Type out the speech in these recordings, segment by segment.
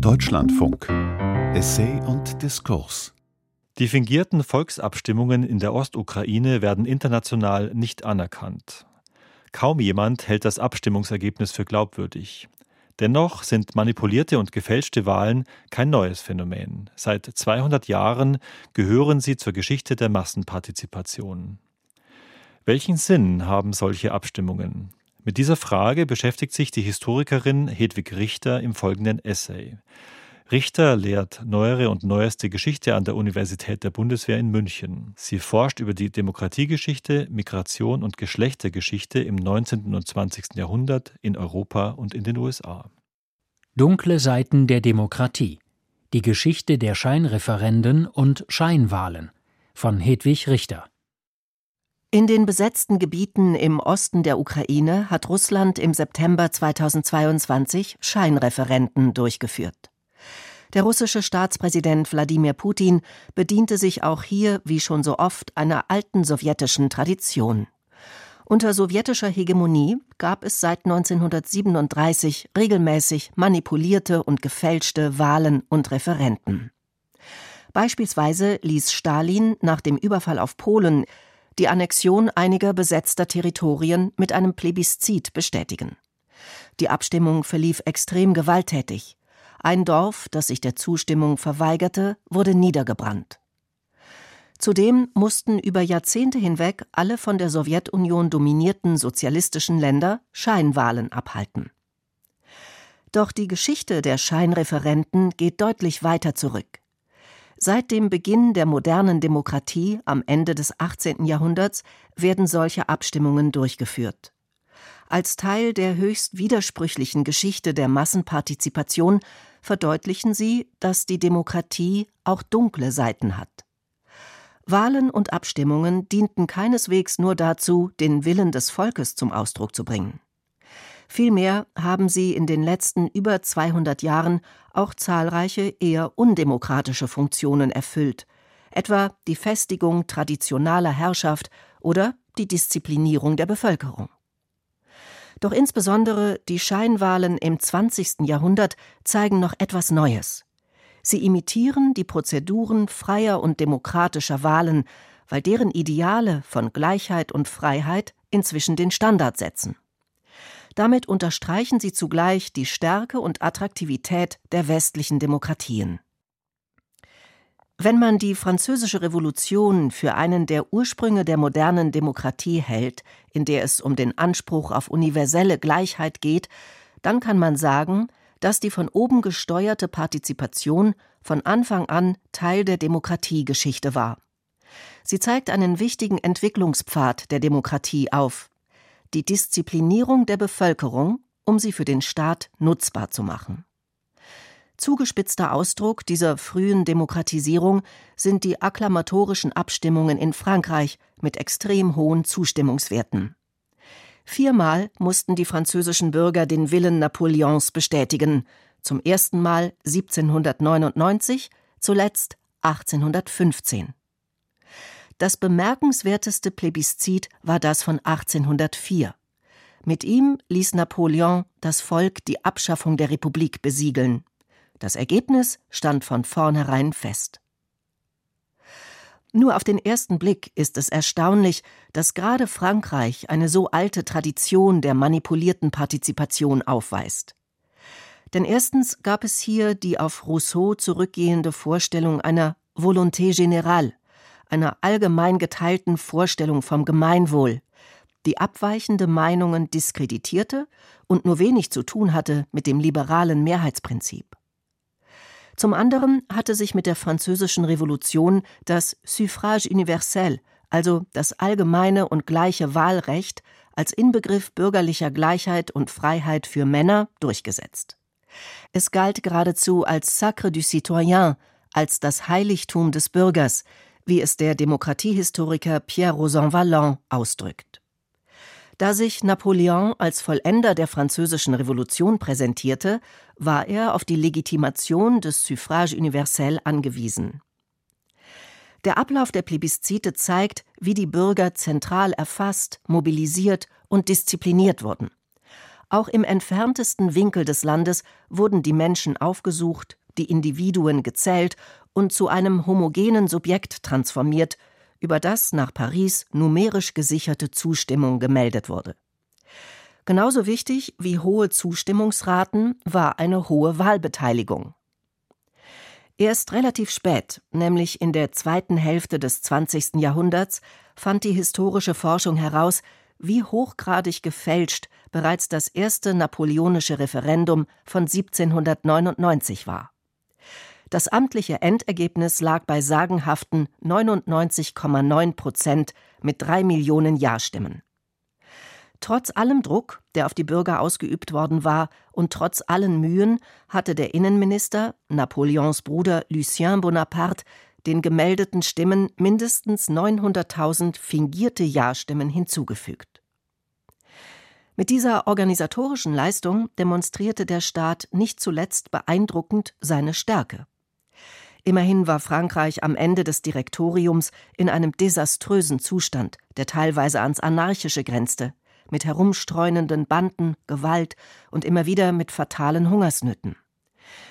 Deutschlandfunk Essay und Diskurs Die fingierten Volksabstimmungen in der Ostukraine werden international nicht anerkannt. Kaum jemand hält das Abstimmungsergebnis für glaubwürdig. Dennoch sind manipulierte und gefälschte Wahlen kein neues Phänomen. Seit 200 Jahren gehören sie zur Geschichte der Massenpartizipation. Welchen Sinn haben solche Abstimmungen? Mit dieser Frage beschäftigt sich die Historikerin Hedwig Richter im folgenden Essay. Richter lehrt neuere und neueste Geschichte an der Universität der Bundeswehr in München. Sie forscht über die Demokratiegeschichte, Migration und Geschlechtergeschichte im 19. und 20. Jahrhundert in Europa und in den USA. Dunkle Seiten der Demokratie. Die Geschichte der Scheinreferenden und Scheinwahlen von Hedwig Richter. In den besetzten Gebieten im Osten der Ukraine hat Russland im September 2022 Scheinreferenden durchgeführt. Der russische Staatspräsident Wladimir Putin bediente sich auch hier, wie schon so oft, einer alten sowjetischen Tradition. Unter sowjetischer Hegemonie gab es seit 1937 regelmäßig manipulierte und gefälschte Wahlen und Referenten. Beispielsweise ließ Stalin nach dem Überfall auf Polen die Annexion einiger besetzter Territorien mit einem Plebiszit bestätigen. Die Abstimmung verlief extrem gewalttätig. Ein Dorf, das sich der Zustimmung verweigerte, wurde niedergebrannt. Zudem mussten über Jahrzehnte hinweg alle von der Sowjetunion dominierten sozialistischen Länder Scheinwahlen abhalten. Doch die Geschichte der Scheinreferenten geht deutlich weiter zurück. Seit dem Beginn der modernen Demokratie am Ende des 18. Jahrhunderts werden solche Abstimmungen durchgeführt. Als Teil der höchst widersprüchlichen Geschichte der Massenpartizipation verdeutlichen sie, dass die Demokratie auch dunkle Seiten hat. Wahlen und Abstimmungen dienten keineswegs nur dazu, den Willen des Volkes zum Ausdruck zu bringen. Vielmehr haben sie in den letzten über 200 Jahren auch zahlreiche eher undemokratische Funktionen erfüllt, etwa die Festigung traditionaler Herrschaft oder die Disziplinierung der Bevölkerung. Doch insbesondere die Scheinwahlen im 20. Jahrhundert zeigen noch etwas Neues. Sie imitieren die Prozeduren freier und demokratischer Wahlen, weil deren Ideale von Gleichheit und Freiheit inzwischen den Standard setzen. Damit unterstreichen sie zugleich die Stärke und Attraktivität der westlichen Demokratien. Wenn man die Französische Revolution für einen der Ursprünge der modernen Demokratie hält, in der es um den Anspruch auf universelle Gleichheit geht, dann kann man sagen, dass die von oben gesteuerte Partizipation von Anfang an Teil der Demokratiegeschichte war. Sie zeigt einen wichtigen Entwicklungspfad der Demokratie auf, die Disziplinierung der Bevölkerung, um sie für den Staat nutzbar zu machen. Zugespitzter Ausdruck dieser frühen Demokratisierung sind die akklamatorischen Abstimmungen in Frankreich mit extrem hohen Zustimmungswerten. Viermal mussten die französischen Bürger den Willen Napoleons bestätigen, zum ersten Mal 1799, zuletzt 1815. Das bemerkenswerteste Plebiszit war das von 1804. Mit ihm ließ Napoleon das Volk die Abschaffung der Republik besiegeln. Das Ergebnis stand von vornherein fest. Nur auf den ersten Blick ist es erstaunlich, dass gerade Frankreich eine so alte Tradition der manipulierten Partizipation aufweist. Denn erstens gab es hier die auf Rousseau zurückgehende Vorstellung einer Volonté générale, einer allgemein geteilten Vorstellung vom Gemeinwohl, die abweichende Meinungen diskreditierte und nur wenig zu tun hatte mit dem liberalen Mehrheitsprinzip. Zum anderen hatte sich mit der Französischen Revolution das Suffrage universel, also das allgemeine und gleiche Wahlrecht, als Inbegriff bürgerlicher Gleichheit und Freiheit für Männer durchgesetzt. Es galt geradezu als Sacre du Citoyen, als das Heiligtum des Bürgers, wie es der Demokratiehistoriker Pierre Rosan Vallon ausdrückt. Da sich Napoleon als Vollender der französischen Revolution präsentierte, war er auf die Legitimation des Suffrage universel angewiesen. Der Ablauf der Plebiszite zeigt, wie die Bürger zentral erfasst, mobilisiert und diszipliniert wurden. Auch im entferntesten Winkel des Landes wurden die Menschen aufgesucht, die Individuen gezählt und zu einem homogenen Subjekt transformiert, über das nach Paris numerisch gesicherte Zustimmung gemeldet wurde. Genauso wichtig wie hohe Zustimmungsraten war eine hohe Wahlbeteiligung. Erst relativ spät, nämlich in der zweiten Hälfte des 20. Jahrhunderts, fand die historische Forschung heraus, wie hochgradig gefälscht bereits das erste napoleonische Referendum von 1799 war. Das amtliche Endergebnis lag bei sagenhaften 99,9 Prozent mit drei Millionen Ja-Stimmen. Trotz allem Druck, der auf die Bürger ausgeübt worden war, und trotz allen Mühen hatte der Innenminister, Napoleons Bruder Lucien Bonaparte, den gemeldeten Stimmen mindestens 900.000 fingierte Ja-Stimmen hinzugefügt. Mit dieser organisatorischen Leistung demonstrierte der Staat nicht zuletzt beeindruckend seine Stärke. Immerhin war Frankreich am Ende des Direktoriums in einem desaströsen Zustand, der teilweise ans Anarchische grenzte, mit herumstreunenden Banden, Gewalt und immer wieder mit fatalen Hungersnöten.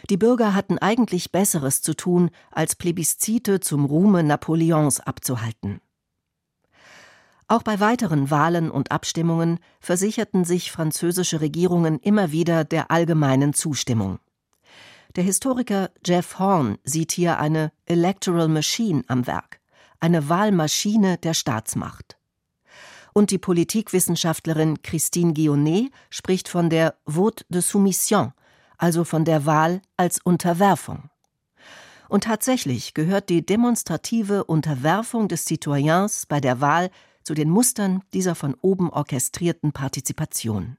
Die Bürger hatten eigentlich Besseres zu tun, als Plebiszite zum Ruhme Napoleons abzuhalten. Auch bei weiteren Wahlen und Abstimmungen versicherten sich französische Regierungen immer wieder der allgemeinen Zustimmung. Der Historiker Jeff Horn sieht hier eine Electoral Machine am Werk, eine Wahlmaschine der Staatsmacht. Und die Politikwissenschaftlerin Christine Guionnet spricht von der Vote de Soumission, also von der Wahl als Unterwerfung. Und tatsächlich gehört die demonstrative Unterwerfung des Citoyens bei der Wahl zu den Mustern dieser von oben orchestrierten Partizipation.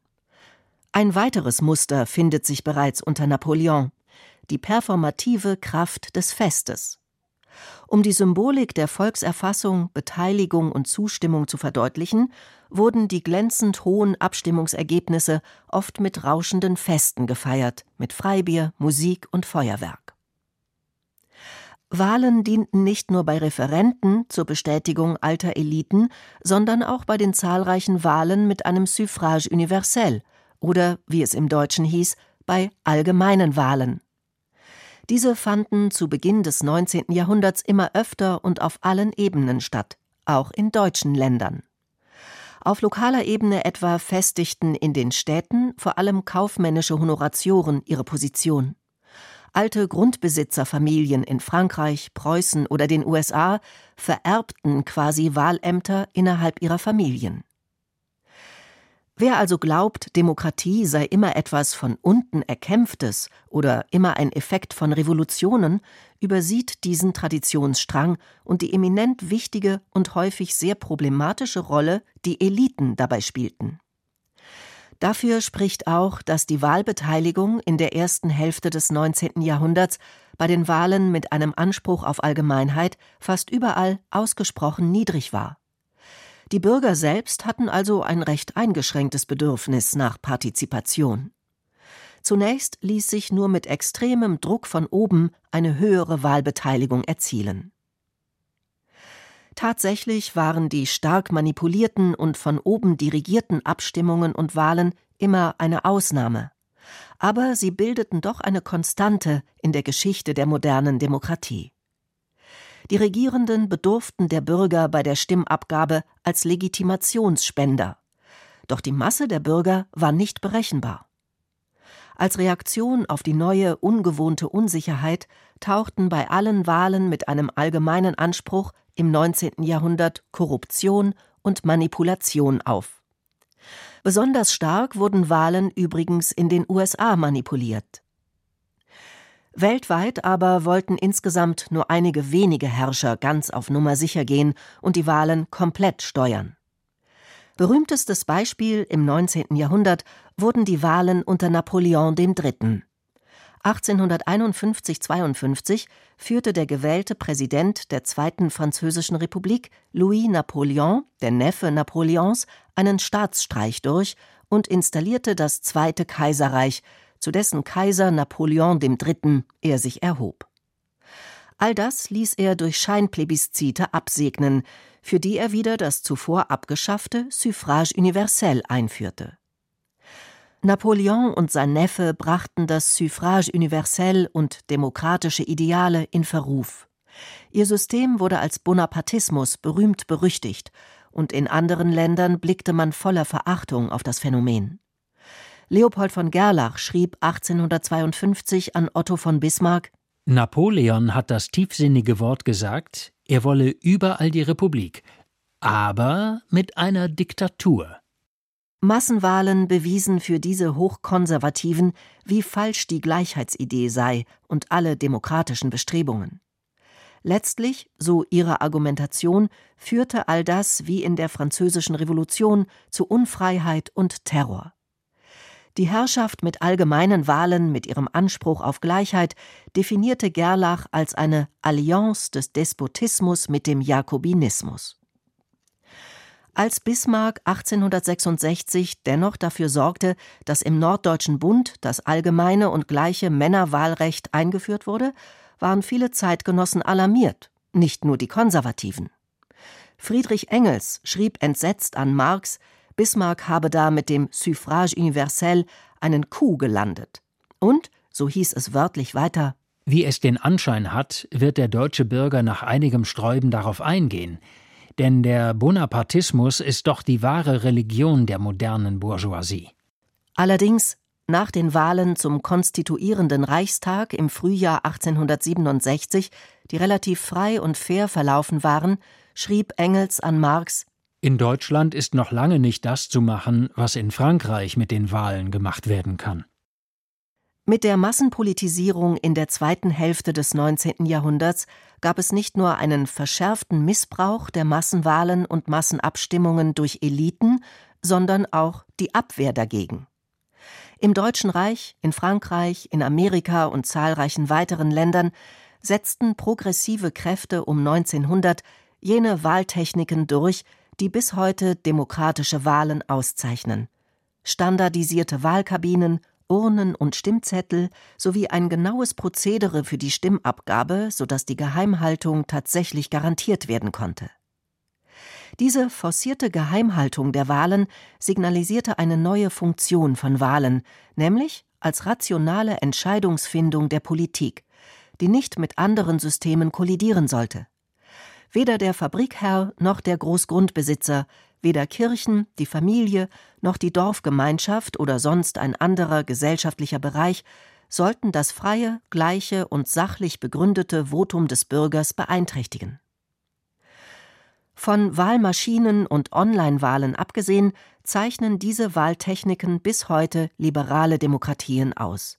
Ein weiteres Muster findet sich bereits unter Napoleon, die performative Kraft des Festes. Um die Symbolik der Volkserfassung, Beteiligung und Zustimmung zu verdeutlichen, wurden die glänzend hohen Abstimmungsergebnisse oft mit rauschenden Festen gefeiert, mit Freibier, Musik und Feuerwerk. Wahlen dienten nicht nur bei Referenten zur Bestätigung alter Eliten, sondern auch bei den zahlreichen Wahlen mit einem Suffrage universel oder, wie es im Deutschen hieß, bei allgemeinen Wahlen. Diese fanden zu Beginn des 19. Jahrhunderts immer öfter und auf allen Ebenen statt, auch in deutschen Ländern. Auf lokaler Ebene etwa festigten in den Städten vor allem kaufmännische Honoratioren ihre Position. Alte Grundbesitzerfamilien in Frankreich, Preußen oder den USA vererbten quasi Wahlämter innerhalb ihrer Familien. Wer also glaubt, Demokratie sei immer etwas von unten Erkämpftes oder immer ein Effekt von Revolutionen, übersieht diesen Traditionsstrang und die eminent wichtige und häufig sehr problematische Rolle, die Eliten dabei spielten. Dafür spricht auch, dass die Wahlbeteiligung in der ersten Hälfte des 19. Jahrhunderts bei den Wahlen mit einem Anspruch auf Allgemeinheit fast überall ausgesprochen niedrig war. Die Bürger selbst hatten also ein recht eingeschränktes Bedürfnis nach Partizipation. Zunächst ließ sich nur mit extremem Druck von oben eine höhere Wahlbeteiligung erzielen. Tatsächlich waren die stark manipulierten und von oben dirigierten Abstimmungen und Wahlen immer eine Ausnahme. Aber sie bildeten doch eine Konstante in der Geschichte der modernen Demokratie. Die Regierenden bedurften der Bürger bei der Stimmabgabe als Legitimationsspender. Doch die Masse der Bürger war nicht berechenbar. Als Reaktion auf die neue, ungewohnte Unsicherheit tauchten bei allen Wahlen mit einem allgemeinen Anspruch im 19. Jahrhundert Korruption und Manipulation auf. Besonders stark wurden Wahlen übrigens in den USA manipuliert. Weltweit aber wollten insgesamt nur einige wenige Herrscher ganz auf Nummer sicher gehen und die Wahlen komplett steuern. Berühmtestes Beispiel im 19. Jahrhundert wurden die Wahlen unter Napoleon III. 1851-52 führte der gewählte Präsident der Zweiten Französischen Republik, Louis Napoleon, der Neffe Napoleons, einen Staatsstreich durch und installierte das Zweite Kaiserreich, zu dessen Kaiser Napoleon III. er sich erhob. All das ließ er durch Scheinplebiszite absegnen, für die er wieder das zuvor abgeschaffte Suffrage universel einführte. Napoleon und sein Neffe brachten das Suffrage universell und demokratische Ideale in Verruf. Ihr System wurde als Bonapartismus berühmt berüchtigt, und in anderen Ländern blickte man voller Verachtung auf das Phänomen. Leopold von Gerlach schrieb 1852 an Otto von Bismarck Napoleon hat das tiefsinnige Wort gesagt, er wolle überall die Republik, aber mit einer Diktatur. Massenwahlen bewiesen für diese Hochkonservativen, wie falsch die Gleichheitsidee sei und alle demokratischen Bestrebungen. Letztlich, so ihre Argumentation, führte all das wie in der Französischen Revolution zu Unfreiheit und Terror. Die Herrschaft mit allgemeinen Wahlen mit ihrem Anspruch auf Gleichheit definierte Gerlach als eine Allianz des Despotismus mit dem Jakobinismus. Als Bismarck 1866 dennoch dafür sorgte, dass im Norddeutschen Bund das allgemeine und gleiche Männerwahlrecht eingeführt wurde, waren viele Zeitgenossen alarmiert, nicht nur die Konservativen. Friedrich Engels schrieb entsetzt an Marx, Bismarck habe da mit dem Suffrage universel einen Coup gelandet. Und, so hieß es wörtlich weiter, wie es den Anschein hat, wird der deutsche Bürger nach einigem Sträuben darauf eingehen, denn der Bonapartismus ist doch die wahre Religion der modernen Bourgeoisie. Allerdings, nach den Wahlen zum konstituierenden Reichstag im Frühjahr 1867, die relativ frei und fair verlaufen waren, schrieb Engels an Marx In Deutschland ist noch lange nicht das zu machen, was in Frankreich mit den Wahlen gemacht werden kann. Mit der Massenpolitisierung in der zweiten Hälfte des 19. Jahrhunderts gab es nicht nur einen verschärften Missbrauch der Massenwahlen und Massenabstimmungen durch Eliten, sondern auch die Abwehr dagegen. Im Deutschen Reich, in Frankreich, in Amerika und zahlreichen weiteren Ländern setzten progressive Kräfte um 1900 jene Wahltechniken durch, die bis heute demokratische Wahlen auszeichnen. Standardisierte Wahlkabinen, Urnen und Stimmzettel sowie ein genaues Prozedere für die Stimmabgabe, sodass die Geheimhaltung tatsächlich garantiert werden konnte. Diese forcierte Geheimhaltung der Wahlen signalisierte eine neue Funktion von Wahlen, nämlich als rationale Entscheidungsfindung der Politik, die nicht mit anderen Systemen kollidieren sollte. Weder der Fabrikherr noch der Großgrundbesitzer Weder Kirchen, die Familie noch die Dorfgemeinschaft oder sonst ein anderer gesellschaftlicher Bereich sollten das freie, gleiche und sachlich begründete Votum des Bürgers beeinträchtigen. Von Wahlmaschinen und Online-Wahlen abgesehen, zeichnen diese Wahltechniken bis heute liberale Demokratien aus.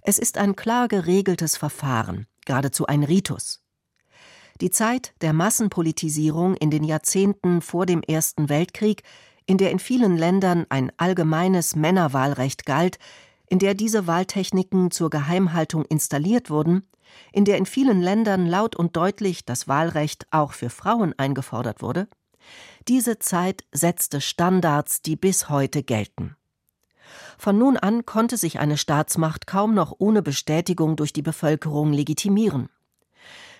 Es ist ein klar geregeltes Verfahren, geradezu ein Ritus. Die Zeit der Massenpolitisierung in den Jahrzehnten vor dem Ersten Weltkrieg, in der in vielen Ländern ein allgemeines Männerwahlrecht galt, in der diese Wahltechniken zur Geheimhaltung installiert wurden, in der in vielen Ländern laut und deutlich das Wahlrecht auch für Frauen eingefordert wurde, diese Zeit setzte Standards, die bis heute gelten. Von nun an konnte sich eine Staatsmacht kaum noch ohne Bestätigung durch die Bevölkerung legitimieren.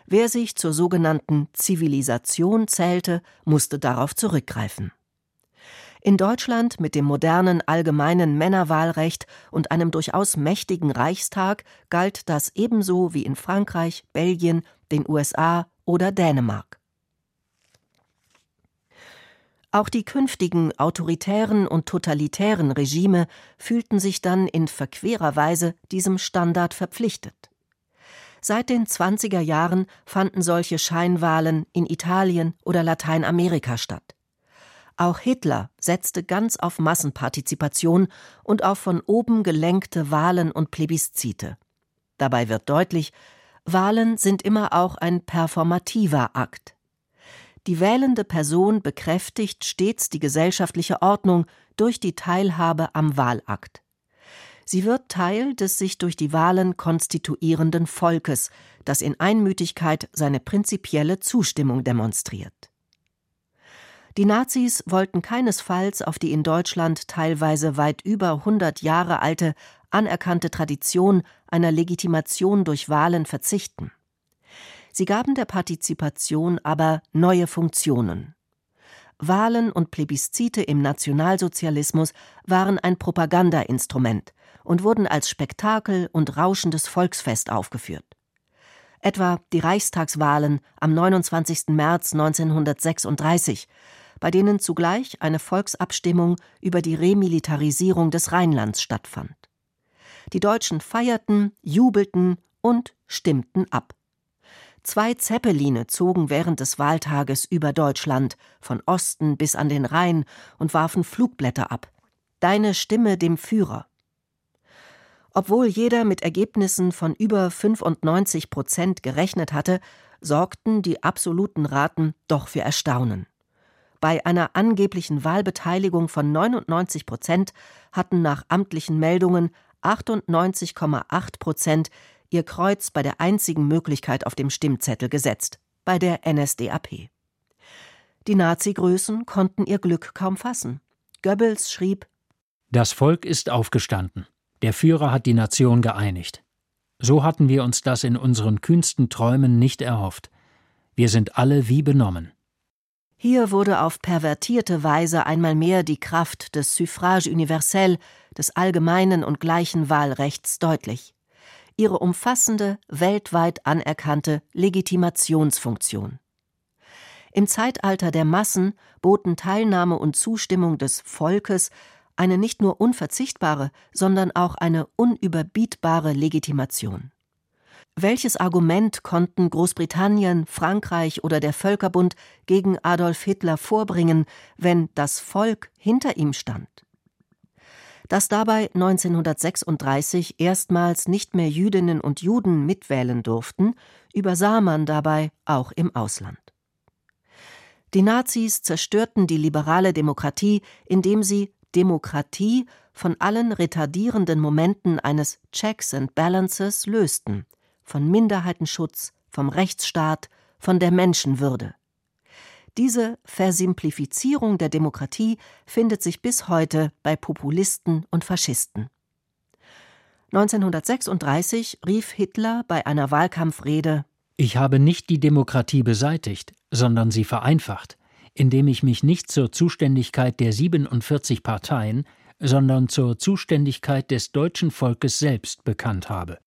Wer sich zur sogenannten Zivilisation zählte, musste darauf zurückgreifen. In Deutschland mit dem modernen allgemeinen Männerwahlrecht und einem durchaus mächtigen Reichstag galt das ebenso wie in Frankreich, Belgien, den USA oder Dänemark. Auch die künftigen autoritären und totalitären Regime fühlten sich dann in verquerer Weise diesem Standard verpflichtet. Seit den 20er Jahren fanden solche Scheinwahlen in Italien oder Lateinamerika statt. Auch Hitler setzte ganz auf Massenpartizipation und auf von oben gelenkte Wahlen und Plebiszite. Dabei wird deutlich, Wahlen sind immer auch ein performativer Akt. Die wählende Person bekräftigt stets die gesellschaftliche Ordnung durch die Teilhabe am Wahlakt. Sie wird Teil des sich durch die Wahlen konstituierenden Volkes, das in Einmütigkeit seine prinzipielle Zustimmung demonstriert. Die Nazis wollten keinesfalls auf die in Deutschland teilweise weit über 100 Jahre alte anerkannte Tradition einer Legitimation durch Wahlen verzichten. Sie gaben der Partizipation aber neue Funktionen. Wahlen und Plebiszite im Nationalsozialismus waren ein Propagandainstrument und wurden als Spektakel und rauschendes Volksfest aufgeführt. Etwa die Reichstagswahlen am 29. März 1936, bei denen zugleich eine Volksabstimmung über die Remilitarisierung des Rheinlands stattfand. Die Deutschen feierten, jubelten und stimmten ab. Zwei Zeppeline zogen während des Wahltages über Deutschland, von Osten bis an den Rhein, und warfen Flugblätter ab. Deine Stimme dem Führer. Obwohl jeder mit Ergebnissen von über 95 Prozent gerechnet hatte, sorgten die absoluten Raten doch für Erstaunen. Bei einer angeblichen Wahlbeteiligung von 99 Prozent hatten nach amtlichen Meldungen 98,8 Prozent ihr Kreuz bei der einzigen Möglichkeit auf dem Stimmzettel gesetzt, bei der NSDAP. Die Nazi-Größen konnten ihr Glück kaum fassen. Goebbels schrieb: Das Volk ist aufgestanden. Der Führer hat die Nation geeinigt. So hatten wir uns das in unseren kühnsten Träumen nicht erhofft. Wir sind alle wie benommen. Hier wurde auf pervertierte Weise einmal mehr die Kraft des Suffrage universel, des allgemeinen und gleichen Wahlrechts deutlich ihre umfassende, weltweit anerkannte Legitimationsfunktion. Im Zeitalter der Massen boten Teilnahme und Zustimmung des Volkes eine nicht nur unverzichtbare, sondern auch eine unüberbietbare Legitimation. Welches Argument konnten Großbritannien, Frankreich oder der Völkerbund gegen Adolf Hitler vorbringen, wenn das Volk hinter ihm stand? Dass dabei 1936 erstmals nicht mehr Jüdinnen und Juden mitwählen durften, übersah man dabei auch im Ausland. Die Nazis zerstörten die liberale Demokratie, indem sie Demokratie von allen retardierenden Momenten eines Checks and Balances lösten, von Minderheitenschutz, vom Rechtsstaat, von der Menschenwürde. Diese Versimplifizierung der Demokratie findet sich bis heute bei Populisten und Faschisten. 1936 rief Hitler bei einer Wahlkampfrede Ich habe nicht die Demokratie beseitigt, sondern sie vereinfacht, indem ich mich nicht zur Zuständigkeit der 47 Parteien, sondern zur Zuständigkeit des deutschen Volkes selbst bekannt habe.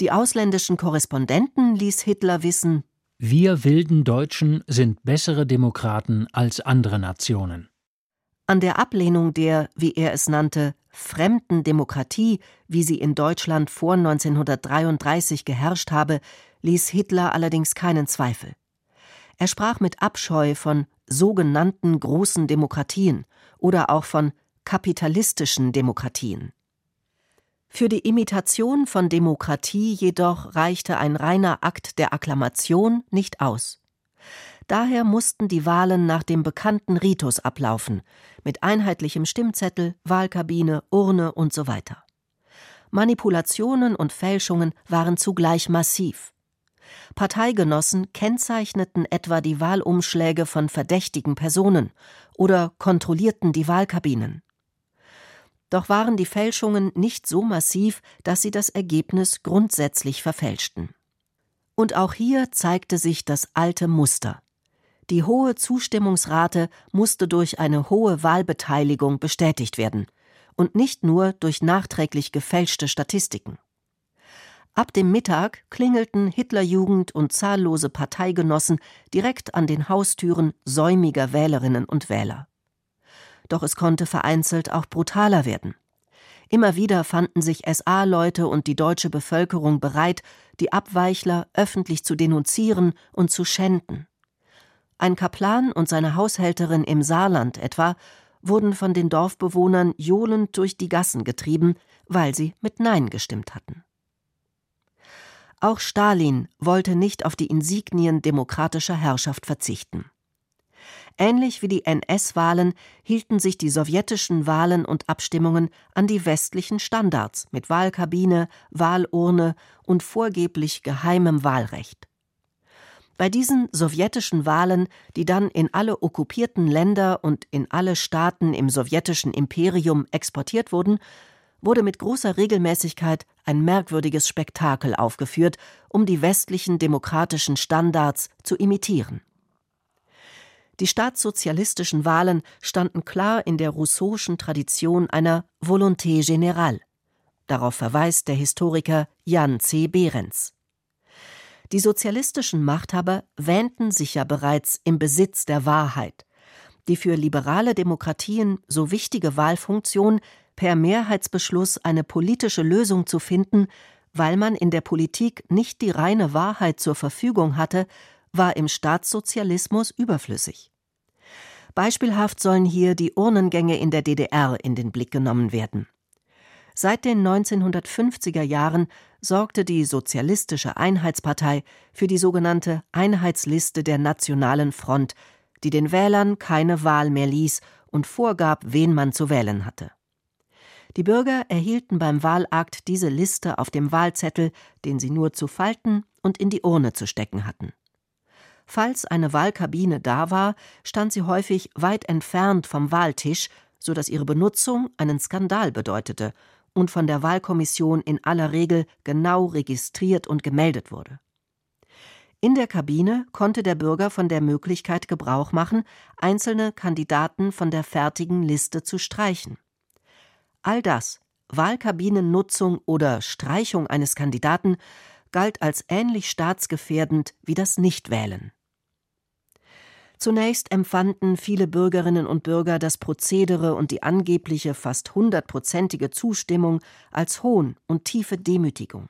Die ausländischen Korrespondenten ließ Hitler wissen, wir wilden Deutschen sind bessere Demokraten als andere Nationen. An der Ablehnung der, wie er es nannte, fremden Demokratie, wie sie in Deutschland vor 1933 geherrscht habe, ließ Hitler allerdings keinen Zweifel. Er sprach mit Abscheu von sogenannten großen Demokratien oder auch von kapitalistischen Demokratien. Für die Imitation von Demokratie jedoch reichte ein reiner Akt der Akklamation nicht aus. Daher mussten die Wahlen nach dem bekannten Ritus ablaufen, mit einheitlichem Stimmzettel, Wahlkabine, Urne und so weiter. Manipulationen und Fälschungen waren zugleich massiv. Parteigenossen kennzeichneten etwa die Wahlumschläge von verdächtigen Personen oder kontrollierten die Wahlkabinen. Doch waren die Fälschungen nicht so massiv, dass sie das Ergebnis grundsätzlich verfälschten. Und auch hier zeigte sich das alte Muster. Die hohe Zustimmungsrate musste durch eine hohe Wahlbeteiligung bestätigt werden und nicht nur durch nachträglich gefälschte Statistiken. Ab dem Mittag klingelten Hitlerjugend und zahllose Parteigenossen direkt an den Haustüren säumiger Wählerinnen und Wähler doch es konnte vereinzelt auch brutaler werden. Immer wieder fanden sich SA-Leute und die deutsche Bevölkerung bereit, die Abweichler öffentlich zu denunzieren und zu schänden. Ein Kaplan und seine Haushälterin im Saarland etwa wurden von den Dorfbewohnern johlend durch die Gassen getrieben, weil sie mit Nein gestimmt hatten. Auch Stalin wollte nicht auf die Insignien demokratischer Herrschaft verzichten. Ähnlich wie die NS-Wahlen hielten sich die sowjetischen Wahlen und Abstimmungen an die westlichen Standards mit Wahlkabine, Wahlurne und vorgeblich geheimem Wahlrecht. Bei diesen sowjetischen Wahlen, die dann in alle okkupierten Länder und in alle Staaten im sowjetischen Imperium exportiert wurden, wurde mit großer Regelmäßigkeit ein merkwürdiges Spektakel aufgeführt, um die westlichen demokratischen Standards zu imitieren. Die staatssozialistischen Wahlen standen klar in der rousseauschen Tradition einer Volonté générale. Darauf verweist der Historiker Jan C. Behrens. Die sozialistischen Machthaber wähnten sich ja bereits im Besitz der Wahrheit. Die für liberale Demokratien so wichtige Wahlfunktion, per Mehrheitsbeschluss eine politische Lösung zu finden, weil man in der Politik nicht die reine Wahrheit zur Verfügung hatte, war im Staatssozialismus überflüssig. Beispielhaft sollen hier die Urnengänge in der DDR in den Blick genommen werden. Seit den 1950er Jahren sorgte die Sozialistische Einheitspartei für die sogenannte Einheitsliste der Nationalen Front, die den Wählern keine Wahl mehr ließ und vorgab, wen man zu wählen hatte. Die Bürger erhielten beim Wahlakt diese Liste auf dem Wahlzettel, den sie nur zu falten und in die Urne zu stecken hatten. Falls eine Wahlkabine da war, stand sie häufig weit entfernt vom Wahltisch, so dass ihre Benutzung einen Skandal bedeutete und von der Wahlkommission in aller Regel genau registriert und gemeldet wurde. In der Kabine konnte der Bürger von der Möglichkeit Gebrauch machen, einzelne Kandidaten von der fertigen Liste zu streichen. All das, Wahlkabinennutzung oder Streichung eines Kandidaten, galt als ähnlich staatsgefährdend wie das Nichtwählen. Zunächst empfanden viele Bürgerinnen und Bürger das Prozedere und die angebliche fast hundertprozentige Zustimmung als Hohn und tiefe Demütigung.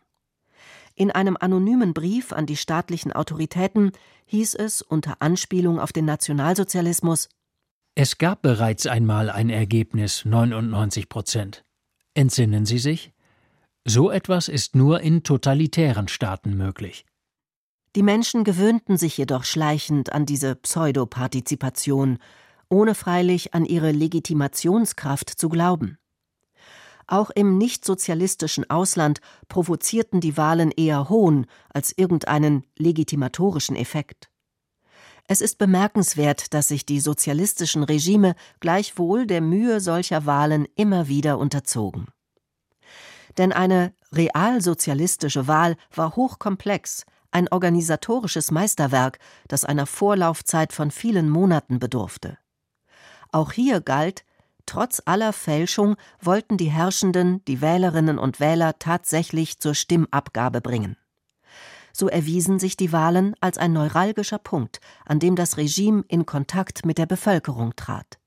In einem anonymen Brief an die staatlichen Autoritäten hieß es unter Anspielung auf den Nationalsozialismus Es gab bereits einmal ein Ergebnis 99 Prozent. Entsinnen Sie sich? So etwas ist nur in totalitären Staaten möglich. Die Menschen gewöhnten sich jedoch schleichend an diese Pseudopartizipation, ohne freilich an ihre Legitimationskraft zu glauben. Auch im nichtsozialistischen Ausland provozierten die Wahlen eher Hohn als irgendeinen legitimatorischen Effekt. Es ist bemerkenswert, dass sich die sozialistischen Regime gleichwohl der Mühe solcher Wahlen immer wieder unterzogen. Denn eine realsozialistische Wahl war hochkomplex, ein organisatorisches Meisterwerk, das einer Vorlaufzeit von vielen Monaten bedurfte. Auch hier galt, trotz aller Fälschung wollten die Herrschenden die Wählerinnen und Wähler tatsächlich zur Stimmabgabe bringen. So erwiesen sich die Wahlen als ein neuralgischer Punkt, an dem das Regime in Kontakt mit der Bevölkerung trat.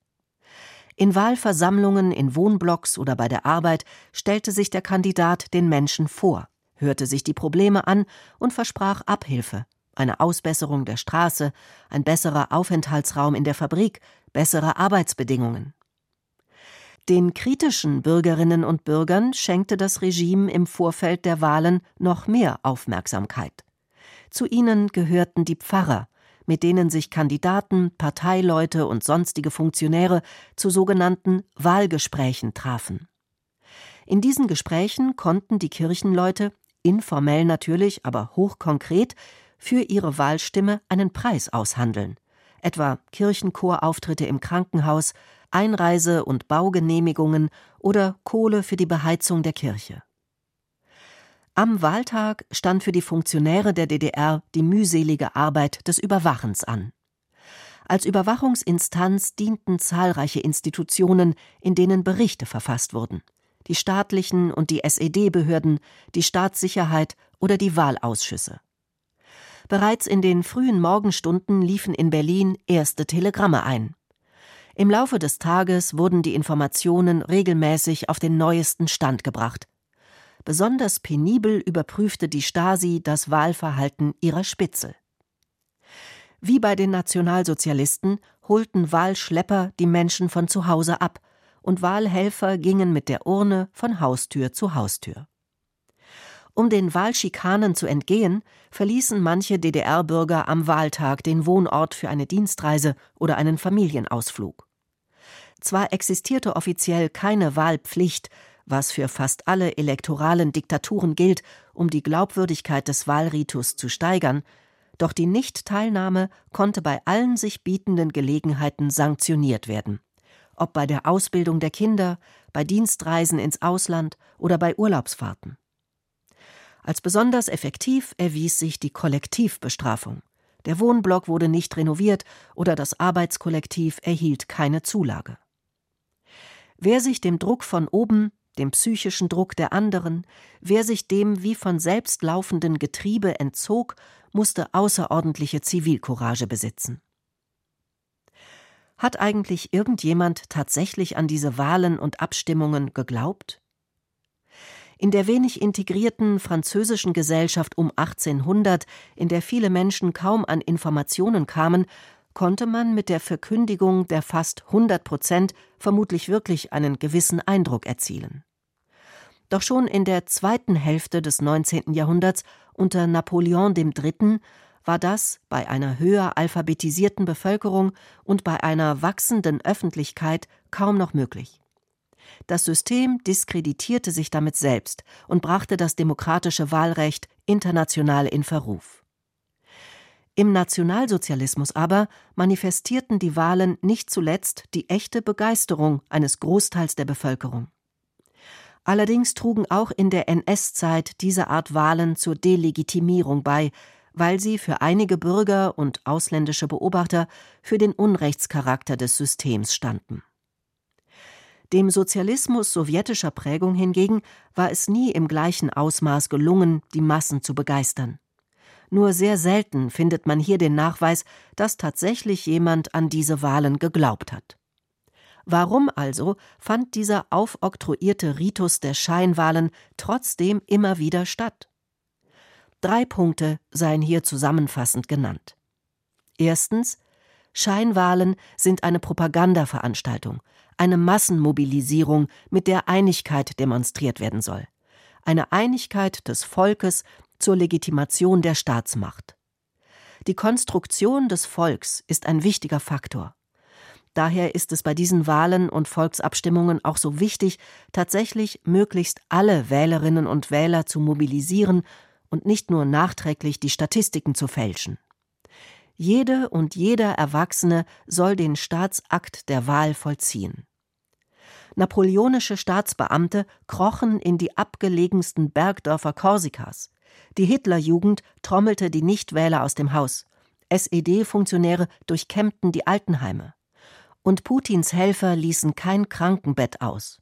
In Wahlversammlungen in Wohnblocks oder bei der Arbeit stellte sich der Kandidat den Menschen vor hörte sich die Probleme an und versprach Abhilfe, eine Ausbesserung der Straße, ein besserer Aufenthaltsraum in der Fabrik, bessere Arbeitsbedingungen. Den kritischen Bürgerinnen und Bürgern schenkte das Regime im Vorfeld der Wahlen noch mehr Aufmerksamkeit. Zu ihnen gehörten die Pfarrer, mit denen sich Kandidaten, Parteileute und sonstige Funktionäre zu sogenannten Wahlgesprächen trafen. In diesen Gesprächen konnten die Kirchenleute informell natürlich, aber hochkonkret, für ihre Wahlstimme einen Preis aushandeln, etwa Kirchenchorauftritte im Krankenhaus, Einreise- und Baugenehmigungen oder Kohle für die Beheizung der Kirche. Am Wahltag stand für die Funktionäre der DDR die mühselige Arbeit des Überwachens an. Als Überwachungsinstanz dienten zahlreiche Institutionen, in denen Berichte verfasst wurden die staatlichen und die SED-Behörden, die Staatssicherheit oder die Wahlausschüsse. Bereits in den frühen Morgenstunden liefen in Berlin erste Telegramme ein. Im Laufe des Tages wurden die Informationen regelmäßig auf den neuesten Stand gebracht. Besonders penibel überprüfte die Stasi das Wahlverhalten ihrer Spitzel. Wie bei den Nationalsozialisten holten Wahlschlepper die Menschen von zu Hause ab und Wahlhelfer gingen mit der Urne von Haustür zu Haustür. Um den Wahlschikanen zu entgehen, verließen manche DDR-Bürger am Wahltag den Wohnort für eine Dienstreise oder einen Familienausflug. Zwar existierte offiziell keine Wahlpflicht, was für fast alle elektoralen Diktaturen gilt, um die Glaubwürdigkeit des Wahlritus zu steigern, doch die Nichtteilnahme konnte bei allen sich bietenden Gelegenheiten sanktioniert werden ob bei der Ausbildung der Kinder, bei Dienstreisen ins Ausland oder bei Urlaubsfahrten. Als besonders effektiv erwies sich die Kollektivbestrafung. Der Wohnblock wurde nicht renoviert oder das Arbeitskollektiv erhielt keine Zulage. Wer sich dem Druck von oben, dem psychischen Druck der anderen, wer sich dem wie von selbst laufenden Getriebe entzog, musste außerordentliche Zivilcourage besitzen. Hat eigentlich irgendjemand tatsächlich an diese Wahlen und Abstimmungen geglaubt? In der wenig integrierten französischen Gesellschaft um 1800, in der viele Menschen kaum an Informationen kamen, konnte man mit der Verkündigung der fast 100 Prozent vermutlich wirklich einen gewissen Eindruck erzielen. Doch schon in der zweiten Hälfte des 19. Jahrhunderts unter Napoleon III. War das bei einer höher alphabetisierten Bevölkerung und bei einer wachsenden Öffentlichkeit kaum noch möglich. Das System diskreditierte sich damit selbst und brachte das demokratische Wahlrecht international in Verruf. Im Nationalsozialismus aber manifestierten die Wahlen nicht zuletzt die echte Begeisterung eines Großteils der Bevölkerung. Allerdings trugen auch in der NS-Zeit diese Art Wahlen zur Delegitimierung bei, weil sie für einige Bürger und ausländische Beobachter für den Unrechtscharakter des Systems standen. Dem Sozialismus sowjetischer Prägung hingegen war es nie im gleichen Ausmaß gelungen, die Massen zu begeistern. Nur sehr selten findet man hier den Nachweis, dass tatsächlich jemand an diese Wahlen geglaubt hat. Warum also fand dieser aufoktroyierte Ritus der Scheinwahlen trotzdem immer wieder statt? Drei Punkte seien hier zusammenfassend genannt. Erstens Scheinwahlen sind eine Propagandaveranstaltung, eine Massenmobilisierung, mit der Einigkeit demonstriert werden soll. Eine Einigkeit des Volkes zur Legitimation der Staatsmacht. Die Konstruktion des Volks ist ein wichtiger Faktor. Daher ist es bei diesen Wahlen und Volksabstimmungen auch so wichtig, tatsächlich möglichst alle Wählerinnen und Wähler zu mobilisieren und nicht nur nachträglich die Statistiken zu fälschen. Jede und jeder Erwachsene soll den Staatsakt der Wahl vollziehen. Napoleonische Staatsbeamte krochen in die abgelegensten Bergdörfer Korsikas. Die Hitlerjugend trommelte die Nichtwähler aus dem Haus. SED-Funktionäre durchkämmten die Altenheime. Und Putins Helfer ließen kein Krankenbett aus.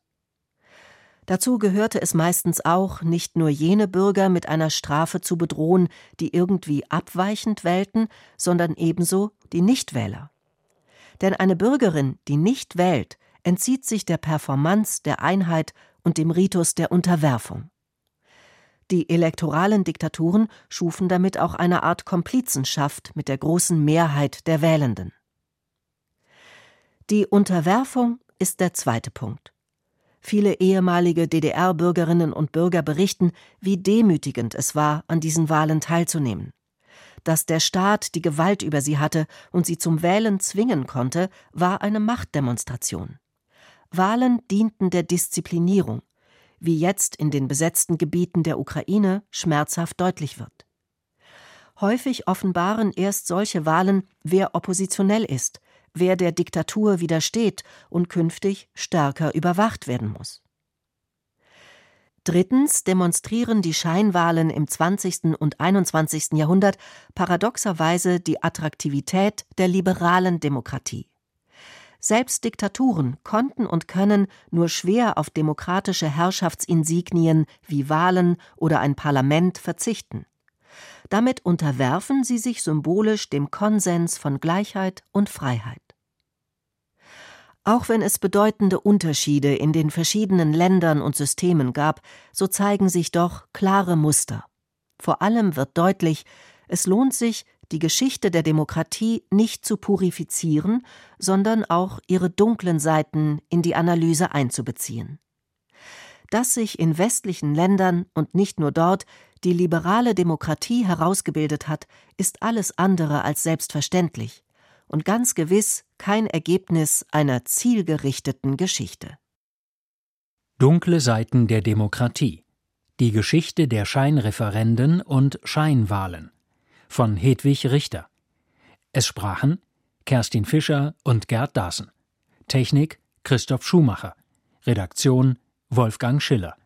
Dazu gehörte es meistens auch, nicht nur jene Bürger mit einer Strafe zu bedrohen, die irgendwie abweichend wählten, sondern ebenso die Nichtwähler. Denn eine Bürgerin, die nicht wählt, entzieht sich der Performance, der Einheit und dem Ritus der Unterwerfung. Die elektoralen Diktaturen schufen damit auch eine Art Komplizenschaft mit der großen Mehrheit der Wählenden. Die Unterwerfung ist der zweite Punkt. Viele ehemalige DDR-Bürgerinnen und Bürger berichten, wie demütigend es war, an diesen Wahlen teilzunehmen. Dass der Staat die Gewalt über sie hatte und sie zum Wählen zwingen konnte, war eine Machtdemonstration. Wahlen dienten der Disziplinierung, wie jetzt in den besetzten Gebieten der Ukraine schmerzhaft deutlich wird. Häufig offenbaren erst solche Wahlen, wer oppositionell ist, wer der Diktatur widersteht und künftig stärker überwacht werden muss. Drittens demonstrieren die Scheinwahlen im 20. und 21. Jahrhundert paradoxerweise die Attraktivität der liberalen Demokratie. Selbst Diktaturen konnten und können nur schwer auf demokratische Herrschaftsinsignien wie Wahlen oder ein Parlament verzichten. Damit unterwerfen sie sich symbolisch dem Konsens von Gleichheit und Freiheit. Auch wenn es bedeutende Unterschiede in den verschiedenen Ländern und Systemen gab, so zeigen sich doch klare Muster. Vor allem wird deutlich, es lohnt sich, die Geschichte der Demokratie nicht zu purifizieren, sondern auch ihre dunklen Seiten in die Analyse einzubeziehen. Dass sich in westlichen Ländern und nicht nur dort die liberale Demokratie herausgebildet hat, ist alles andere als selbstverständlich und ganz gewiss kein Ergebnis einer zielgerichteten Geschichte. Dunkle Seiten der Demokratie Die Geschichte der Scheinreferenden und Scheinwahlen von Hedwig Richter. Es sprachen Kerstin Fischer und Gerd Daßen. Technik Christoph Schumacher. Redaktion Wolfgang Schiller